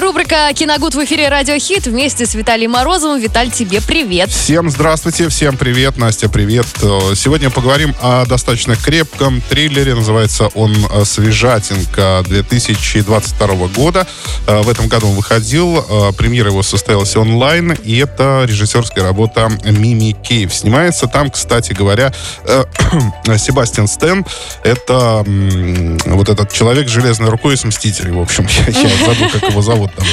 Рубрика «Киногуд» в эфире «Радио Хит» вместе с Виталием Морозовым. Виталь, тебе привет. Всем здравствуйте, всем привет, Настя, привет. Э, Сегодня поговорим о достаточно крепком триллере. Называется он э, «Свежатинка» 2022 года. Э, В этом году он выходил. Премьера его состоялась онлайн. И это режиссерская работа Мими Кейв. Снимается там, кстати говоря, Себастьян Стэн. Это вот этот человек с железной рукой из «Мстителей». В общем, я, я забыл, как его зовут там.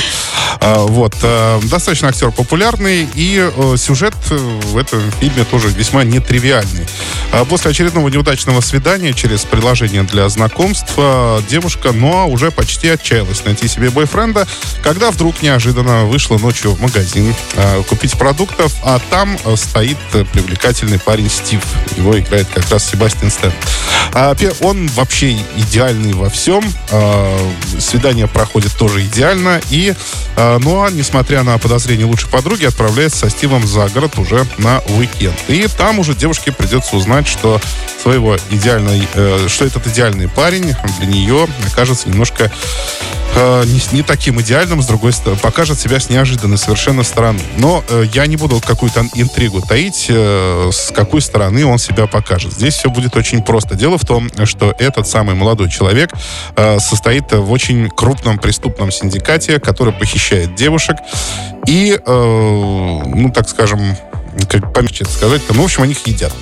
А, Вот. э, Достаточно актер популярный, и э, сюжет э, в этом фильме тоже весьма нетривиальный. А После очередного неудачного свидания через приложение для знакомства девушка, но уже почти отчаялась найти себе бойфренда, когда вдруг неожиданно вышла ночью в магазин купить продуктов, а там стоит привлекательный парень Стив. Его играет как раз Себастьян Стэн. А, Он вообще идеальный во всем. А, Свидание проходит тоже идеально. И, а, ну а несмотря на подозрения лучшей подруги, отправляется со Стивом за город уже на уикенд. И там уже девушке придется узнать, что своего идеальный, э, что этот идеальный парень для нее окажется немножко э, не, не таким идеальным, с другой стороны, покажет себя с неожиданной совершенно стороны. Но э, я не буду какую-то интригу таить, э, с какой стороны он себя покажет. Здесь все будет очень просто. Дело в том, что этот самый молодой человек э, состоит в очень крупном преступном синдикате, который похищает девушек и, э, ну, так скажем, как помягче это сказать, ну, в общем, они их едят.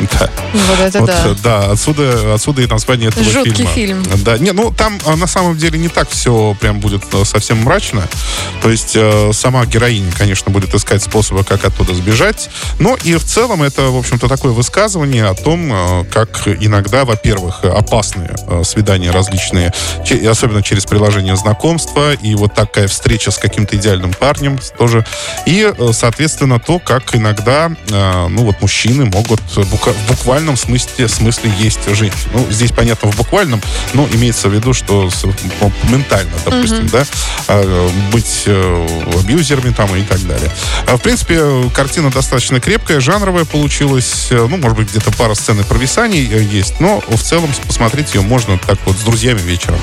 Да. Вот это Вот, да. э, да, отсюда, отсюда и название этого Жуткий фильма. фильм. Да, не, ну там а, на самом деле не так все прям будет э, совсем мрачно. То есть э, сама героиня, конечно, будет искать способы, как оттуда сбежать. Но и в целом это, в общем-то, такое высказывание о том, э, как иногда, во-первых, опасные э, свидания различные, че- и особенно через приложение знакомства, и вот такая встреча с каким-то идеальным парнем тоже. И, э, соответственно, то, как иногда, э, ну вот, мужчины могут бука- в буквальном смысле, смысле есть женщин. Ну, здесь, понятно, в буквальном, но имеется в виду, что ну, ментально, допустим, да, э, быть э, абьюзерами там и так далее. А, В принципе, картина достаточно крепкая, жанровая получилась. Э, Ну, может быть, где-то пара сцен и провисаний э, есть, но в целом посмотреть ее можно так вот с друзьями вечером.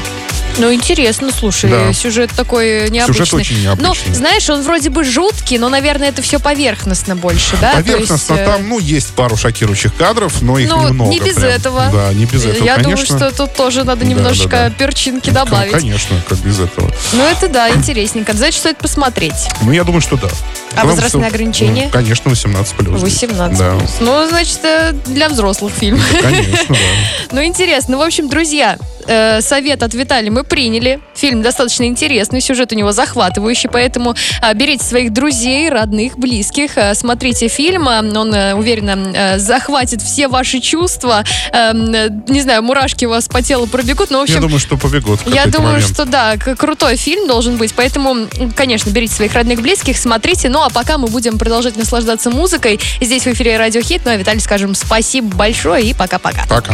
Ну, интересно, слушай, Да. сюжет такой необычный. Сюжет очень необычный. Ну, знаешь, он вроде бы жуткий, но, наверное, это все поверхностно больше, да? То есть, Поверхностно э, там, ну, есть пару шокирующих кадров, но их Ну, немного. не без прям. этого. Да, не без этого, Я конечно. думаю, что тут тоже надо Да, немножечко да, да. перчинки Ну, добавить. Конечно, как без этого. Ну, это да, интересненько. Значит, стоит посмотреть. Ну, я думаю, что да. А Потому возрастные что, ограничения? ну, конечно, 18 плюс. 18 Да. плюс. Ну, значит, э, для взрослых фильм. Конечно, да. Ну, интересно. В общем, друзья, э, совет от Виталия мы приняли. Фильм достаточно интересный, сюжет у него захватывающий, поэтому э, берите своих друзей, родных, близких, э, смотрите фильм. э, Он, э, уверенно, э, захватит все ваши чувства. Э, э, Не знаю, мурашки у вас по телу пробегут, но, в общем, Я думаю, что побегут я думаю, момент. что да, крутой фильм должен быть, поэтому, конечно, берите своих родных, близких, смотрите. Ну, а пока мы будем продолжать наслаждаться музыкой. Здесь в эфире Радио Хит. Ну, а Виталий скажем спасибо большое и пока-пока. Пока.